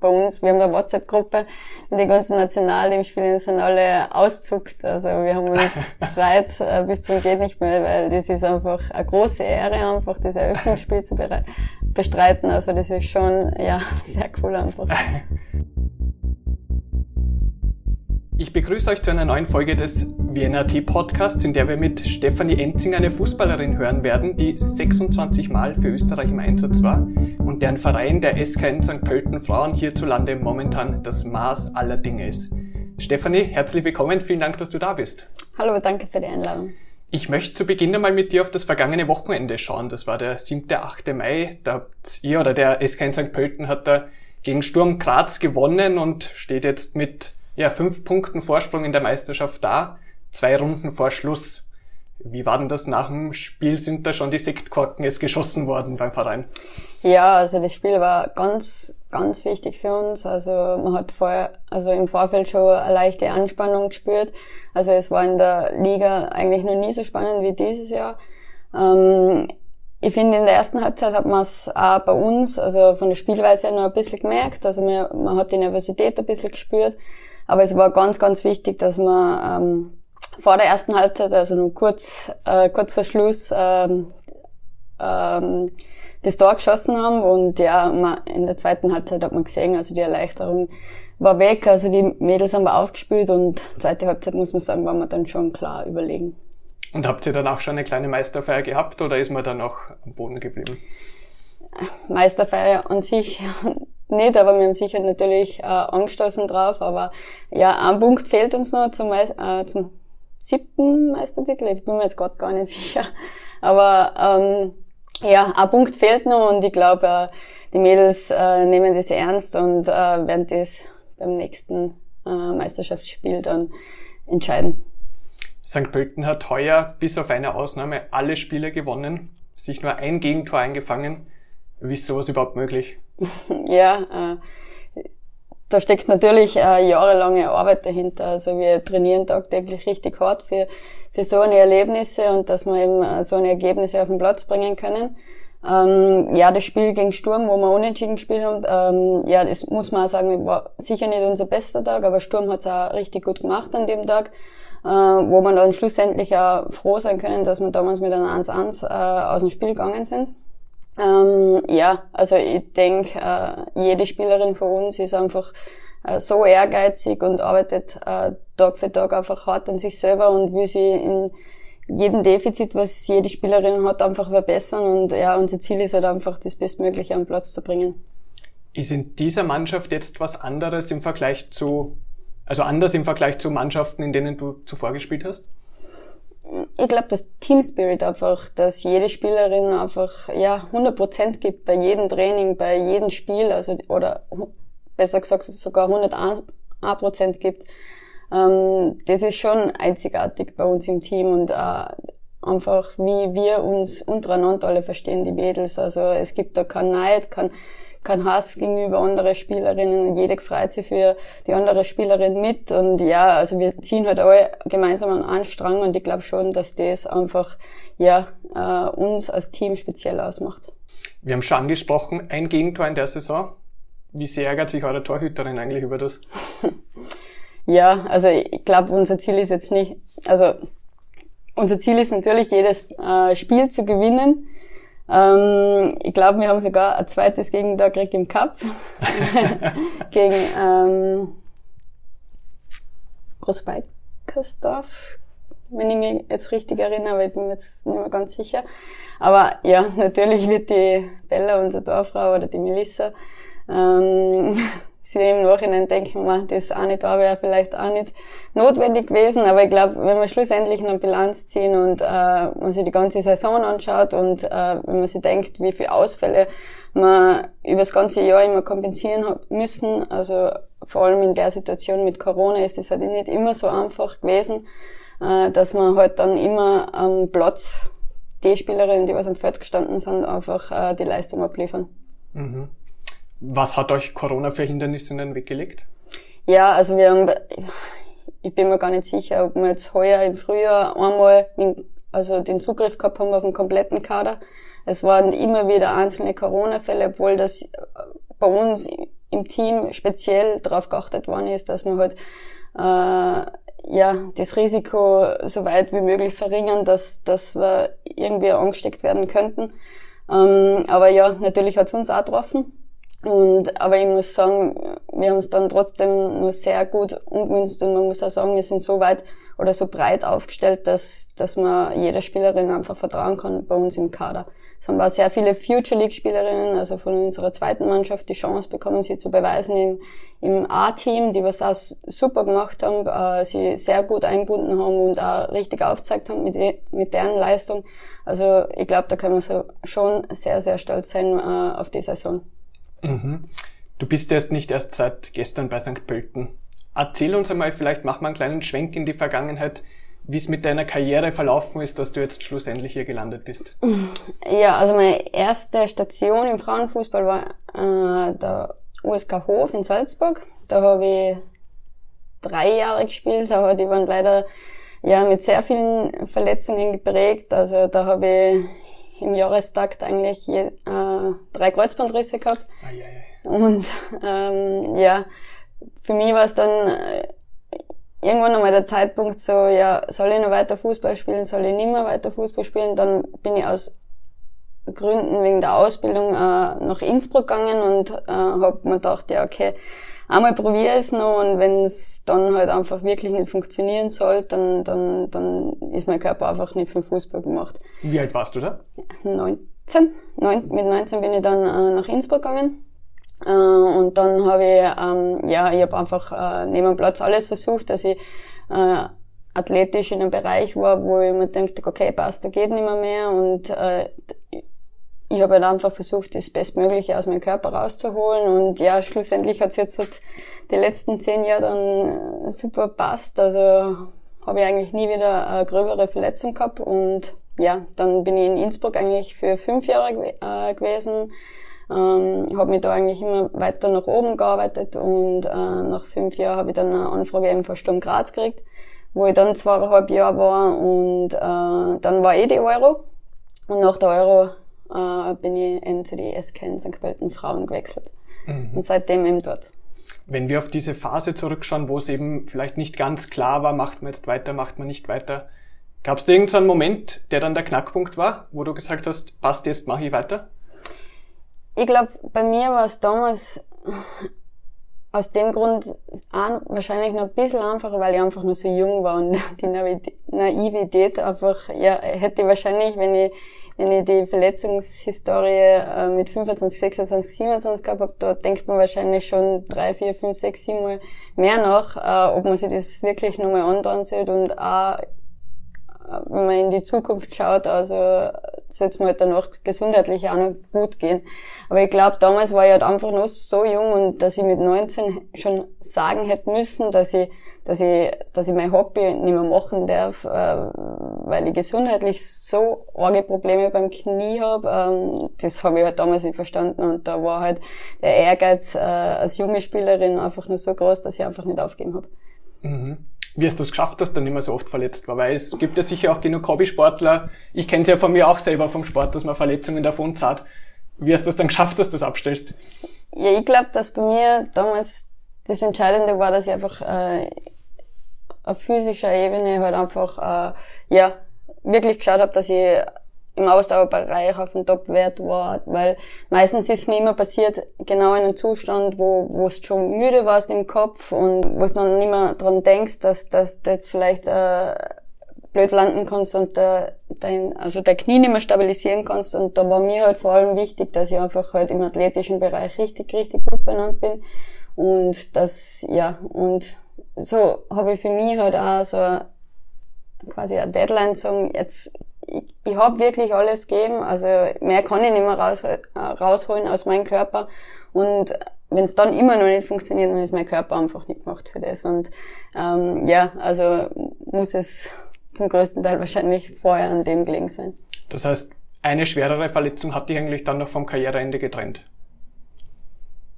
bei uns, wir haben eine WhatsApp-Gruppe, die ganzen Nationalteamspieler sind alle auszuckt. Also wir haben uns gefreut äh, bis zum geht nicht mehr, weil das ist einfach eine große Ehre, einfach das Eröffnungsspiel zu bestreiten. Also das ist schon ja sehr cool einfach. Ich begrüße euch zu einer neuen Folge des WNRT Podcasts, in der wir mit Stefanie Enzing eine Fußballerin hören werden, die 26 Mal für Österreich im Einsatz war und deren Verein der SKN St. Pölten Frauen hierzulande momentan das Maß aller Dinge ist. Stefanie, herzlich willkommen, vielen Dank, dass du da bist. Hallo, danke für die Einladung. Ich möchte zu Beginn einmal mit dir auf das vergangene Wochenende schauen. Das war der 7. 8. Mai. Da habt ihr oder der SKN St. Pölten hat da gegen Sturm Graz gewonnen und steht jetzt mit ja, fünf Punkten Vorsprung in der Meisterschaft da, zwei Runden vor Schluss. Wie war denn das nach dem Spiel? Sind da schon die Sektkorken jetzt geschossen worden beim Verein? Ja, also das Spiel war ganz, ganz wichtig für uns. Also man hat vorher, also im Vorfeld schon eine leichte Anspannung gespürt. Also es war in der Liga eigentlich noch nie so spannend wie dieses Jahr. Ähm, ich finde, in der ersten Halbzeit hat man es auch bei uns, also von der Spielweise her noch ein bisschen gemerkt. Also man, man hat die Nervosität ein bisschen gespürt. Aber es war ganz, ganz wichtig, dass man ähm, vor der ersten Halbzeit, also nur kurz, äh, kurz vor Schluss, ähm, ähm, das Tor geschossen haben und ja, man, in der zweiten Halbzeit hat man gesehen, also die Erleichterung war weg, also die Mädels haben wir aufgespielt und zweite Halbzeit muss man sagen, war man dann schon klar überlegen. Und habt ihr dann auch schon eine kleine Meisterfeier gehabt oder ist man dann auch am Boden geblieben? Meisterfeier an sich nicht, aber wir haben sicher natürlich äh, angestoßen drauf. Aber ja, ein Punkt fehlt uns noch zum, äh, zum siebten Meistertitel. Ich bin mir jetzt gerade gar nicht sicher. Aber ähm, ja, ein Punkt fehlt noch und ich glaube, äh, die Mädels äh, nehmen das ernst und äh, werden das beim nächsten äh, Meisterschaftsspiel dann entscheiden. St. Pölten hat heuer bis auf eine Ausnahme alle Spiele gewonnen, sich nur ein Gegentor eingefangen. Wie ist sowas überhaupt möglich? ja, äh, da steckt natürlich äh, jahrelange Arbeit dahinter. Also wir trainieren tagtäglich richtig hart für, für so eine Erlebnisse und dass wir eben äh, so eine Ergebnisse auf den Platz bringen können. Ähm, ja, das Spiel gegen Sturm, wo wir unentschieden gespielt haben, ähm, ja, das muss man auch sagen, war sicher nicht unser bester Tag, aber Sturm hat es auch richtig gut gemacht an dem Tag, äh, wo wir dann schlussendlich auch froh sein können, dass wir damals mit einem 1-1 äh, aus dem Spiel gegangen sind. Ähm, ja, also ich denke, äh, jede Spielerin von uns ist einfach äh, so ehrgeizig und arbeitet äh, Tag für Tag einfach hart an sich selber und will sie in jedem Defizit, was jede Spielerin hat, einfach verbessern. Und ja, unser Ziel ist halt einfach, das Bestmögliche am Platz zu bringen. Ist in dieser Mannschaft jetzt was anderes im Vergleich zu, also anders im Vergleich zu Mannschaften, in denen du zuvor gespielt hast? Ich glaube, das Team Spirit einfach, dass jede Spielerin einfach ja 100% gibt bei jedem Training, bei jedem Spiel, also oder besser gesagt sogar 101 Prozent gibt. Ähm, das ist schon einzigartig bei uns im Team und äh, einfach wie wir uns untereinander alle verstehen, die Mädels. Also es gibt da kein Neid, kein kein Hass gegenüber anderen Spielerinnen. Jeder freut sich für die andere Spielerin mit. Und ja, also wir ziehen halt alle gemeinsam an einen Strang und ich glaube schon, dass das einfach ja äh, uns als Team speziell ausmacht. Wir haben schon angesprochen, ein Gegentor in der Saison. Wie sehr ärgert sich eure Torhüterin eigentlich über das? ja, also ich glaube, unser Ziel ist jetzt nicht, also unser Ziel ist natürlich, jedes äh, Spiel zu gewinnen. Ähm, ich glaube, wir haben sogar ein zweites Gegentor gekriegt im Cup. Gegen ähm, Großbeikersdorf, wenn ich mich jetzt richtig erinnere, aber ich bin mir jetzt nicht mehr ganz sicher. Aber ja, natürlich wird die Bella, unsere Dorfrau, oder die Melissa, ähm, sie im Nachhinein denken, man, das eine Tor wäre vielleicht auch nicht notwendig gewesen. Aber ich glaube, wenn wir schlussendlich eine Bilanz ziehen und äh, man sich die ganze Saison anschaut und äh, wenn man sich denkt, wie viele Ausfälle man über das ganze Jahr immer kompensieren müssen, also vor allem in der Situation mit Corona ist das halt nicht immer so einfach gewesen, äh, dass man halt dann immer am Platz die Spielerinnen, die was am Feld gestanden sind, einfach äh, die Leistung abliefern. Mhm. Was hat euch Corona für Hindernisse in den Weg gelegt? Ja, also wir haben, ich bin mir gar nicht sicher, ob wir jetzt heuer im Frühjahr einmal also den Zugriff gehabt haben auf den kompletten Kader. Es waren immer wieder einzelne Corona-Fälle, obwohl das bei uns im Team speziell darauf geachtet worden ist, dass man halt äh, ja das Risiko so weit wie möglich verringern, dass, dass wir irgendwie angesteckt werden könnten. Ähm, aber ja, natürlich hat es uns auch getroffen. Und, aber ich muss sagen, wir haben es dann trotzdem nur sehr gut umgemünzt und man muss auch sagen, wir sind so weit oder so breit aufgestellt, dass, dass man jeder Spielerin einfach vertrauen kann bei uns im Kader. Es haben auch sehr viele Future League Spielerinnen, also von unserer zweiten Mannschaft, die Chance bekommen, sie zu beweisen im, im A-Team, die was auch super gemacht haben, äh, sie sehr gut einbunden haben und auch richtig aufgezeigt haben mit, mit deren Leistung. Also ich glaube, da können wir so schon sehr, sehr stolz sein äh, auf die Saison. Mhm. Du bist erst nicht erst seit gestern bei St. Pölten. Erzähl uns einmal, vielleicht mach mal einen kleinen Schwenk in die Vergangenheit, wie es mit deiner Karriere verlaufen ist, dass du jetzt schlussendlich hier gelandet bist. Ja, also meine erste Station im Frauenfußball war äh, der USK Hof in Salzburg. Da habe ich drei Jahre gespielt, aber die waren leider ja mit sehr vielen Verletzungen geprägt. Also da habe ich im Jahrestakt eigentlich je, äh, drei Kreuzbandrisse gehabt. Ah, ja, ja. Und ähm, ja, für mich war es dann äh, irgendwann einmal der Zeitpunkt so, ja, soll ich noch weiter Fußball spielen, soll ich nicht mehr weiter Fußball spielen? Dann bin ich aus Gründen wegen der Ausbildung äh, nach Innsbruck gegangen und äh, habe mir gedacht, ja, okay, einmal probiere es noch und wenn es dann halt einfach wirklich nicht funktionieren soll, dann, dann, dann ist mein Körper einfach nicht für den Fußball gemacht. Wie alt warst du da? 19. Neun, mit 19 bin ich dann äh, nach Innsbruck gegangen. Äh, und dann habe ich, ähm, ja, ich habe einfach äh, neben dem Platz alles versucht, dass ich äh, athletisch in einem Bereich war, wo ich mir dachte, okay, passt, da geht nicht mehr mehr. Und äh, ich habe halt einfach versucht, das Bestmögliche aus meinem Körper rauszuholen und ja, schlussendlich hat es jetzt halt die letzten zehn Jahre dann äh, super passt. Also habe ich eigentlich nie wieder eine gröbere Verletzung gehabt und ja, dann bin ich in Innsbruck eigentlich für fünf Jahre äh, gewesen, ähm, habe mich da eigentlich immer weiter nach oben gearbeitet und äh, nach fünf Jahren habe ich dann eine Anfrage eben von Sturm Graz gekriegt, wo ich dann zweieinhalb Jahre war und äh, dann war eh die Euro und nach der Euro äh, bin ich eben zu die SK in St. Pölten Frauen gewechselt. Mhm. Und seitdem eben dort. Wenn wir auf diese Phase zurückschauen, wo es eben vielleicht nicht ganz klar war, macht man jetzt weiter, macht man nicht weiter, gab es da irgendeinen Moment, der dann der Knackpunkt war, wo du gesagt hast, passt, jetzt mache ich weiter? Ich glaube, bei mir war es damals aus dem Grund wahrscheinlich noch ein bisschen einfacher, weil ich einfach nur so jung war und die Naivität einfach, ja, hätte ich wahrscheinlich, wenn ich wenn ich die Verletzungshistorie äh, mit 25, 26, 27 gehabt habe, da denkt man wahrscheinlich schon drei, vier, fünf, sechs, sieben Mal mehr nach, äh, ob man sich das wirklich nochmal andauern und auch, wenn man in die Zukunft schaut, also soll es mir halt danach gesundheitlich auch noch gut gehen. Aber ich glaube, damals war ich halt einfach noch so jung und dass ich mit 19 schon sagen hätte müssen, dass ich, dass ich, dass ich mein Hobby nicht mehr machen darf, äh, weil ich gesundheitlich so arge Probleme beim Knie habe. Ähm, das habe ich halt damals nicht verstanden und da war halt der Ehrgeiz äh, als junge Spielerin einfach nur so groß, dass ich einfach nicht aufgeben habe. Mhm wie hast du es geschafft, dass du nicht mehr so oft verletzt war? Weil es gibt ja sicher auch genug Hobbysportler. Ich kenne es ja von mir auch selber vom Sport, dass man Verletzungen davon zahlt. Wie hast du es dann geschafft, dass du das abstellst? Ja, ich glaube, dass bei mir damals das Entscheidende war, dass ich einfach äh, auf physischer Ebene halt einfach äh, ja wirklich geschaut habe, dass ich im Ausdauerbereich auf dem Top-Wert war, weil meistens ist mir immer passiert, genau in einem Zustand, wo, wo du schon müde warst im Kopf und wo du dann nicht mehr dran denkst, dass, dass du jetzt vielleicht äh, blöd landen kannst und der, dein, also der Knie nicht mehr stabilisieren kannst. Und da war mir halt vor allem wichtig, dass ich einfach halt im athletischen Bereich richtig, richtig gut benannt bin. Und das, ja, und so habe ich für mich halt auch so quasi eine Deadline sagen, jetzt ich, ich habe wirklich alles gegeben, also mehr kann ich nicht mehr raus, äh, rausholen aus meinem Körper und wenn es dann immer noch nicht funktioniert, dann ist mein Körper einfach nicht gemacht für das und ähm, ja, also muss es zum größten Teil wahrscheinlich vorher an dem gelegen sein. Das heißt, eine schwerere Verletzung hat dich eigentlich dann noch vom Karriereende getrennt?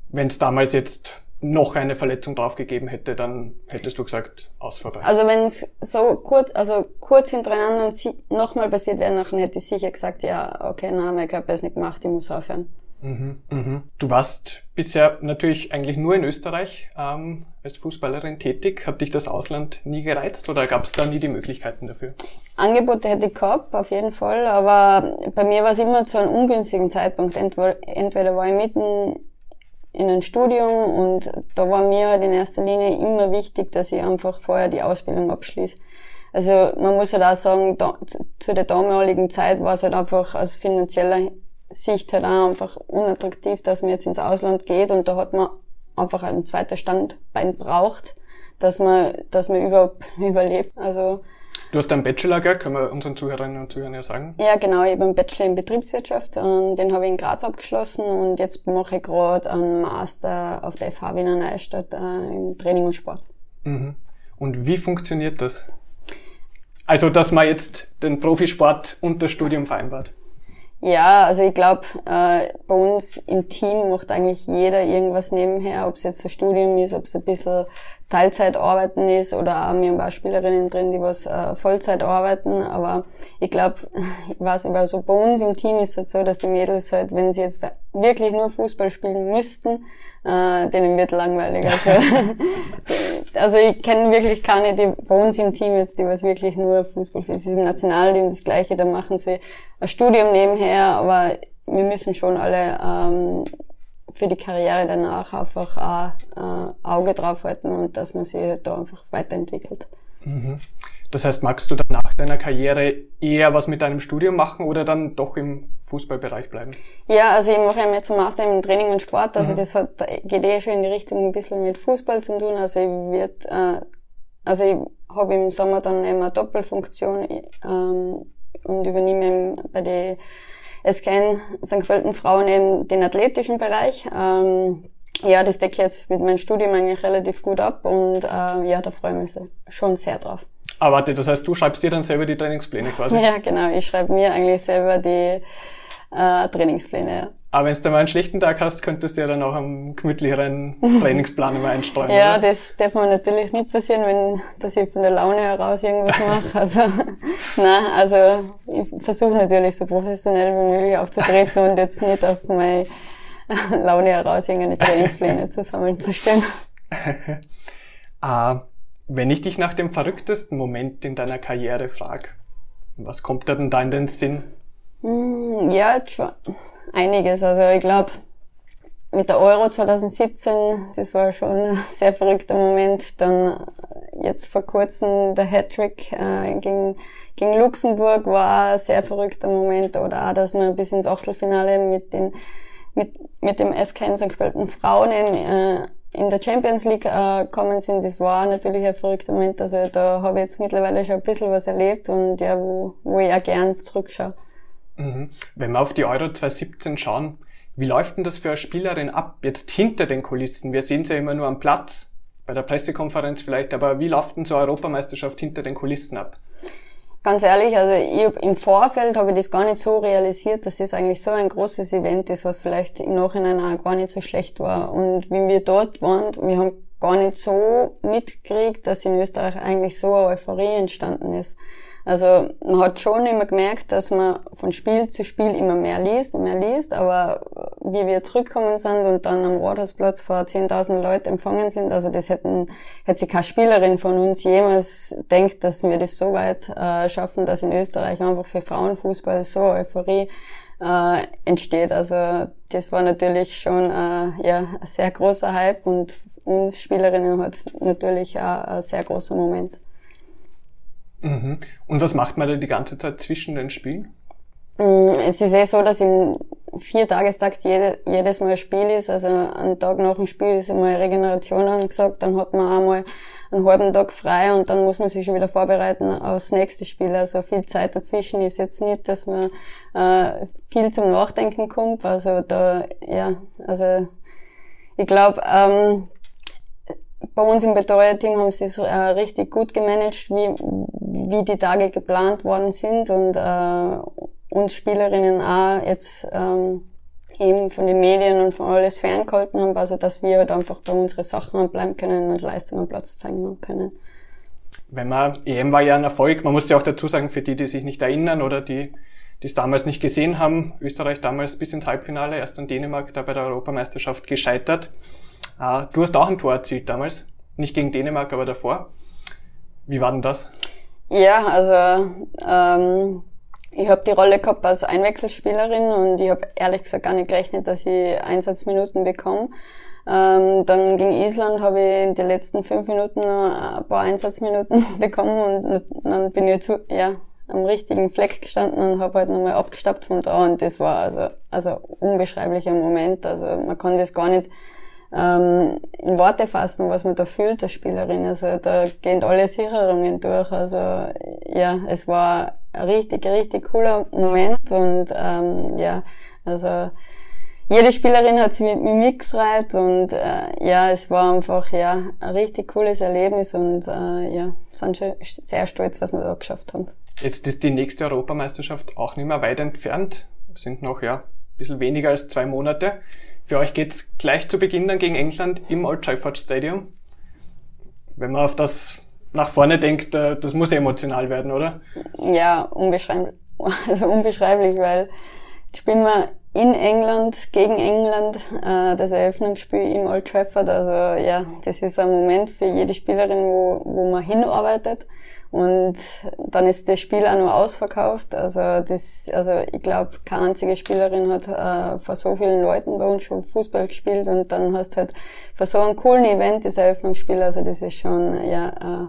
Wenn es damals jetzt noch eine Verletzung draufgegeben hätte, dann hättest du gesagt, aus vorbei. Also wenn es so kurz, also kurz hintereinander nochmal passiert wäre, dann hätte ich sicher gesagt, ja, okay, na, mein Körper ist nicht gemacht, ich muss aufhören. Mhm, mhm. Du warst bisher natürlich eigentlich nur in Österreich ähm, als Fußballerin tätig. Hat dich das Ausland nie gereizt oder gab es da nie die Möglichkeiten dafür? Angebote hätte ich gehabt, auf jeden Fall, aber bei mir war es immer zu einem ungünstigen Zeitpunkt. Entweder war ich mitten in ein Studium und da war mir halt in erster Linie immer wichtig, dass ich einfach vorher die Ausbildung abschließe. Also man muss halt auch sagen, da, zu der damaligen Zeit war es halt einfach aus finanzieller Sicht halt auch einfach unattraktiv, dass man jetzt ins Ausland geht und da hat man einfach ein zweites Standbein braucht, dass man, dass man überhaupt überlebt. Also Du hast einen Bachelor, gell? Können wir unseren Zuhörerinnen und Zuhörern ja sagen? Ja, genau. Ich habe einen Bachelor in Betriebswirtschaft. und Den habe ich in Graz abgeschlossen und jetzt mache ich gerade einen Master auf der FH Wiener Neustadt äh, im Training und Sport. Mhm. Und wie funktioniert das? Also, dass man jetzt den Profisport und das Studium vereinbart? Ja, also ich glaube, äh, bei uns im Team macht eigentlich jeder irgendwas nebenher, ob es jetzt ein Studium ist, ob es ein bisschen Teilzeit arbeiten ist oder auch, wir haben auch Spielerinnen drin, die was äh, Vollzeit arbeiten, aber ich glaube, ich weiß nicht, also bei uns im Team ist es halt so, dass die Mädels halt, wenn sie jetzt wirklich nur Fußball spielen müssten, äh, denen wird langweilig. Also, also ich kenne wirklich keine, die bei uns im Team jetzt, die was wirklich nur Fußball spielen. Sie sind im Nationalteam das Gleiche, da machen sie ein Studium nebenher, aber wir müssen schon alle ähm, für die Karriere danach einfach auch äh, Auge drauf halten und dass man sich da einfach weiterentwickelt. Mhm. Das heißt, magst du dann nach deiner Karriere eher was mit deinem Studium machen oder dann doch im Fußballbereich bleiben? Ja, also ich mache ja jetzt einen Master im Training und Sport, also mhm. das hat, geht eh schon in die Richtung ein bisschen mit Fußball zu tun. Also ich wird, äh, also ich habe im Sommer dann eben eine Doppelfunktion ähm, und übernehme bei den es kennen St. Pölten Frauen eben den athletischen Bereich. Ähm, ja, das decke ich jetzt mit meinem Studium eigentlich relativ gut ab und äh, ja, da freue ich mich schon sehr drauf. Aber warte, das heißt, du schreibst dir dann selber die Trainingspläne quasi? Ja, genau. Ich schreibe mir eigentlich selber die äh, Trainingspläne, ja. Aber wenn du mal einen schlechten Tag hast, könntest du ja dann auch einen gemütlicheren Trainingsplan mal einstreuen. ja, oder? das darf man natürlich nicht passieren, wenn dass ich von der Laune heraus irgendwas mache. Also nein, also ich versuche natürlich so professionell wie möglich aufzutreten und jetzt nicht auf meine Laune heraus irgendeine Trainingspläne zusammenzustellen. ah, wenn ich dich nach dem verrücktesten Moment in deiner Karriere frage, was kommt da denn da in den Sinn? Hm, ja, einiges. Also ich glaube, mit der Euro 2017, das war schon ein sehr verrückter Moment. Dann jetzt vor kurzem der Hattrick äh, gegen, gegen Luxemburg war ein sehr verrückter Moment. Oder auch, dass wir bis ins Achtelfinale mit den mit, mit dem SK in St. Frauen in, äh, in der Champions League äh, kommen sind, das war natürlich ein verrückter Moment. Also da habe ich jetzt mittlerweile schon ein bisschen was erlebt und ja, wo, wo ich auch gern zurückschaue. Mhm. Wenn wir auf die Euro 2017 schauen, wie läuft denn das für eine Spielerin ab, jetzt hinter den Kulissen? Wir sehen sie ja immer nur am Platz, bei der Pressekonferenz vielleicht, aber wie läuft denn so eine Europameisterschaft hinter den Kulissen ab? Ganz ehrlich, also ich hab, im Vorfeld habe ich das gar nicht so realisiert, dass es eigentlich so ein großes Event ist, was vielleicht im Nachhinein auch gar nicht so schlecht war. Und wie wir dort waren, wir haben gar nicht so mitgekriegt, dass in Österreich eigentlich so eine Euphorie entstanden ist. Also man hat schon immer gemerkt, dass man von Spiel zu Spiel immer mehr liest und mehr liest, aber wie wir zurückgekommen sind und dann am Rathausplatz vor 10.000 Leuten empfangen sind, also das hätten, hätte sich keine Spielerin von uns jemals denkt, dass wir das so weit äh, schaffen, dass in Österreich einfach für Frauenfußball so Euphorie äh, entsteht. Also das war natürlich schon äh, ja, ein sehr großer Hype und uns Spielerinnen hat natürlich auch ein sehr großer Moment. Mhm. Und was macht man da die ganze Zeit zwischen den Spielen? Mm, es ist eh so, dass im Viertagestakt jede, jedes Mal ein Spiel ist. Also ein Tag nach dem Spiel ist einmal Regeneration angesagt, dann hat man einmal einen halben Tag frei und dann muss man sich schon wieder vorbereiten aufs nächste Spiel. Also viel Zeit dazwischen ist jetzt nicht, dass man äh, viel zum Nachdenken kommt. Also da, ja, also ich glaube, ähm, bei uns im Betreuerteam haben sie es äh, richtig gut gemanagt, wie, wie die Tage geplant worden sind und äh, uns Spielerinnen auch jetzt ähm, eben von den Medien und von alles ferngehalten haben, also dass wir halt einfach bei unseren Sachen bleiben können und Leistungen Platz zeigen können. Wenn man, EM war ja ein Erfolg, man muss ja auch dazu sagen, für die, die sich nicht erinnern oder die die es damals nicht gesehen haben. Österreich damals bis ins Halbfinale, erst an Dänemark da bei der Europameisterschaft gescheitert. Äh, du hast auch ein Tor erzielt damals. Nicht gegen Dänemark, aber davor. Wie war denn das? Ja, also ähm, ich habe die Rolle gehabt als Einwechselspielerin und ich habe ehrlich gesagt gar nicht gerechnet, dass ich Einsatzminuten bekomme. Ähm, dann gegen Island habe ich in den letzten fünf Minuten noch ein paar Einsatzminuten bekommen und dann bin ich zu, ja, am richtigen Fleck gestanden und habe halt nochmal abgestappt von da und das war also, also unbeschreiblicher Moment. Also man kann das gar nicht ähm, in Worte fassen, was man da fühlt, als Spielerin. Also da gehen alle Sicherungen durch. Also ja, es war ein richtig, richtig cooler Moment und ähm, ja, also jede Spielerin hat sich mit mir mitgefreut und äh, ja, es war einfach ja ein richtig cooles Erlebnis und äh, ja, sind schon sehr stolz, was wir da geschafft haben. Jetzt ist die nächste Europameisterschaft auch nicht mehr weit entfernt. sind noch ja ein bisschen weniger als zwei Monate. Für euch geht's gleich zu Beginn dann gegen England im Old Trafford Stadium. Wenn man auf das nach vorne denkt, das muss emotional werden, oder? Ja, unbeschreiblich. Also unbeschreiblich, weil spielen wir in England, gegen England, äh, das Eröffnungsspiel im Old Trafford. Also ja, das ist ein Moment für jede Spielerin, wo, wo man hinarbeitet. Und dann ist das Spiel auch noch ausverkauft. Also das, also ich glaube, keine einzige Spielerin hat äh, vor so vielen Leuten bei uns schon Fußball gespielt und dann hast halt vor so einem coolen Event das Eröffnungsspiel. Also das ist schon ja,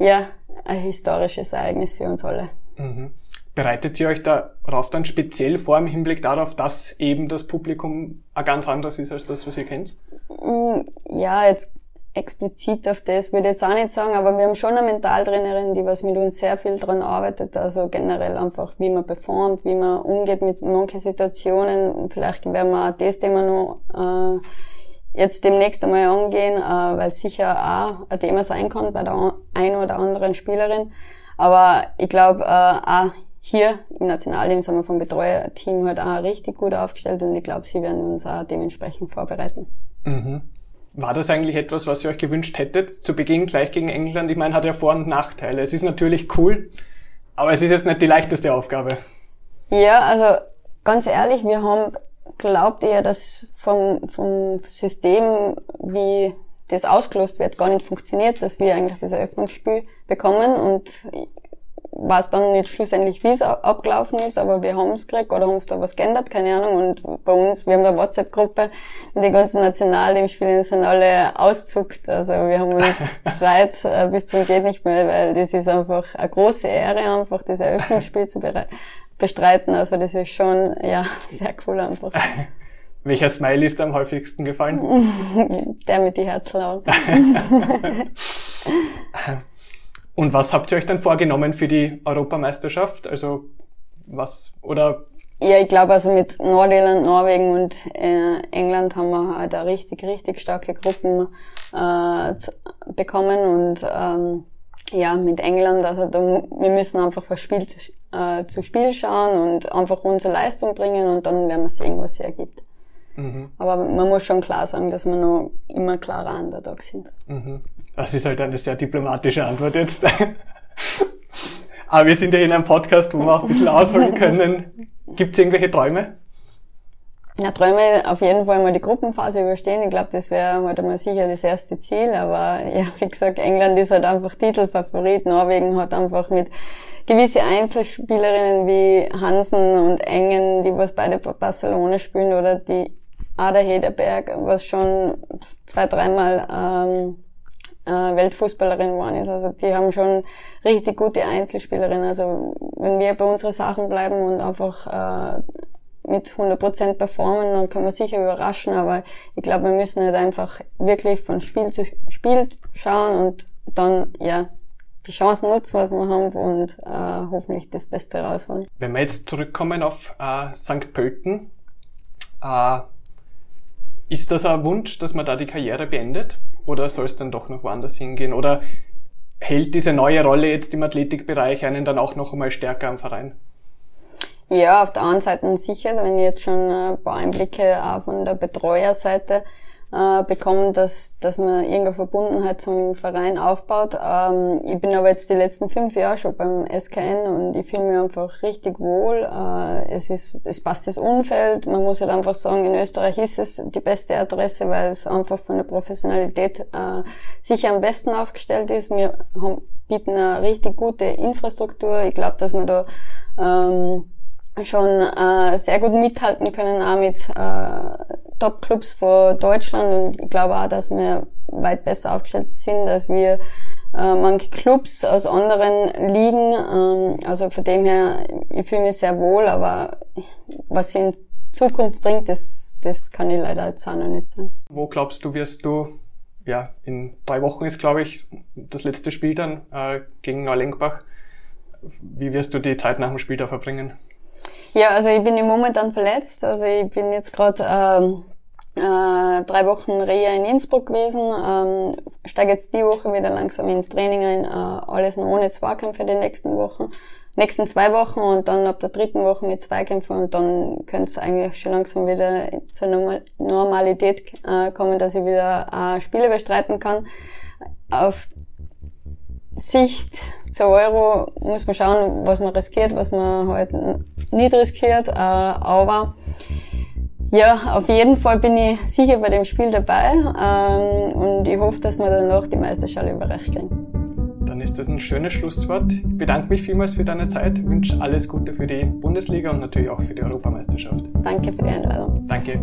äh, ja ein historisches Ereignis für uns alle. Mhm. Bereitet ihr euch darauf dann speziell vor im Hinblick darauf, dass eben das Publikum ganz anderes ist als das, was ihr kennt? Mm, ja, jetzt explizit auf das würde ich jetzt auch nicht sagen, aber wir haben schon eine Mentaltrainerin, die was mit uns sehr viel dran arbeitet, also generell einfach, wie man performt, wie man umgeht mit manchen Situationen. Vielleicht werden wir auch das Thema noch äh, jetzt demnächst einmal angehen, äh, weil sicher auch ein Thema sein kann bei der einen oder anderen Spielerin. Aber ich glaube, äh, auch hier im Nationalteam sind wir vom Betreuerteam halt auch richtig gut aufgestellt und ich glaube, sie werden uns auch dementsprechend vorbereiten. Mhm. War das eigentlich etwas, was ihr euch gewünscht hättet, zu Beginn gleich gegen England? Ich meine, hat ja Vor- und Nachteile. Es ist natürlich cool, aber es ist jetzt nicht die leichteste Aufgabe. Ja, also ganz ehrlich, wir haben glaubt eher, dass vom, vom System, wie das ausgelost wird, gar nicht funktioniert, dass wir eigentlich das Eröffnungsspiel bekommen und weiß dann nicht schlussendlich, wie es abgelaufen ist, aber wir haben es gekriegt oder haben es da was geändert, keine Ahnung. Und bei uns, wir haben eine WhatsApp-Gruppe, die ganzen Nationalteamspieler sind alle auszuckt. Also wir haben uns gefreut äh, bis zum geht nicht mehr, weil das ist einfach eine große Ehre, einfach das Eröffnungsspiel zu bestreiten. Also das ist schon, ja, sehr cool einfach. Welcher Smile ist am häufigsten gefallen? Der mit die Herzlaugen. Und was habt ihr euch dann vorgenommen für die Europameisterschaft? Also was oder? Ja, ich glaube also mit Nordirland, Norwegen und äh, England haben wir halt eine richtig, richtig starke Gruppen äh, bekommen und ähm, ja, mit England, also da, wir müssen einfach von Spiel zu, äh, zu Spiel schauen und einfach unsere Leistung bringen und dann werden wir sehen, was sie ergibt. Mhm. Aber man muss schon klar sagen, dass wir noch immer klarer Underdog sind. Mhm. Das ist halt eine sehr diplomatische Antwort jetzt. Aber wir sind ja in einem Podcast, wo wir auch ein bisschen ausholen können. Gibt es irgendwelche Träume? Ja, Träume auf jeden Fall mal die Gruppenphase überstehen. Ich glaube, das wäre halt einmal sicher das erste Ziel. Aber ja, wie gesagt, England ist halt einfach Titelfavorit. Norwegen hat einfach mit gewisse Einzelspielerinnen wie Hansen und Engen, die was beide bei Barcelona spielen, oder die Ada Hederberg, was schon zwei, dreimal ähm, äh, Weltfußballerin geworden ist. Also die haben schon richtig gute Einzelspielerinnen. Also wenn wir bei unseren Sachen bleiben und einfach äh, mit 100% performen, dann können wir sicher überraschen, aber ich glaube, wir müssen halt einfach wirklich von Spiel zu Spiel schauen und dann, ja, die Chancen nutzen, was wir haben und äh, hoffentlich das Beste rausholen. Wenn wir jetzt zurückkommen auf äh, St. Pölten, äh, ist das ein Wunsch, dass man da die Karriere beendet? Oder soll es dann doch noch woanders hingehen? Oder hält diese neue Rolle jetzt im Athletikbereich einen dann auch noch einmal stärker am Verein? Ja, auf der einen Seite sicher, wenn ich jetzt schon ein paar Einblicke auch von der Betreuerseite äh, bekommen, dass, dass man irgendeine Verbundenheit zum Verein aufbaut. Ähm, ich bin aber jetzt die letzten fünf Jahre schon beim SKN und ich fühle mich einfach richtig wohl. Äh, es ist, es passt das Umfeld. Man muss halt einfach sagen, in Österreich ist es die beste Adresse, weil es einfach von der Professionalität äh, sicher am besten aufgestellt ist. Wir haben, bieten eine richtig gute Infrastruktur. Ich glaube, dass man da ähm, schon äh, sehr gut mithalten können, auch mit äh, Top-Clubs von Deutschland und ich glaube auch, dass wir weit besser aufgestellt sind, als wir äh, manche Clubs aus anderen Ligen. Ähm, also von dem her, ich fühle mich sehr wohl, aber was in Zukunft bringt, das, das kann ich leider jetzt auch noch nicht sagen. Wo glaubst du, wirst du, ja, in drei Wochen ist, glaube ich, das letzte Spiel dann äh, gegen Neulenkbach. Wie wirst du die Zeit nach dem Spiel da verbringen? Ja, also ich bin im Momentan verletzt. Also ich bin jetzt gerade ähm, äh, drei Wochen Reha in Innsbruck gewesen, ähm, steige jetzt die Woche wieder langsam ins Training ein, äh, alles noch ohne Zweikämpfe die nächsten Wochen, nächsten zwei Wochen und dann ab der dritten Woche mit Zweikämpfen und dann könnte es eigentlich schon langsam wieder zur Normal Normalität äh, kommen, dass ich wieder äh, Spiele bestreiten kann. Auf Sicht zur Euro muss man schauen, was man riskiert, was man halt nicht riskiert, äh, aber ja, auf jeden Fall bin ich sicher bei dem Spiel dabei ähm, und ich hoffe, dass wir danach die Meisterschale überreicht kriegen. Dann ist das ein schönes Schlusswort. Ich bedanke mich vielmals für deine Zeit, wünsche alles Gute für die Bundesliga und natürlich auch für die Europameisterschaft. Danke für die Einladung. Danke.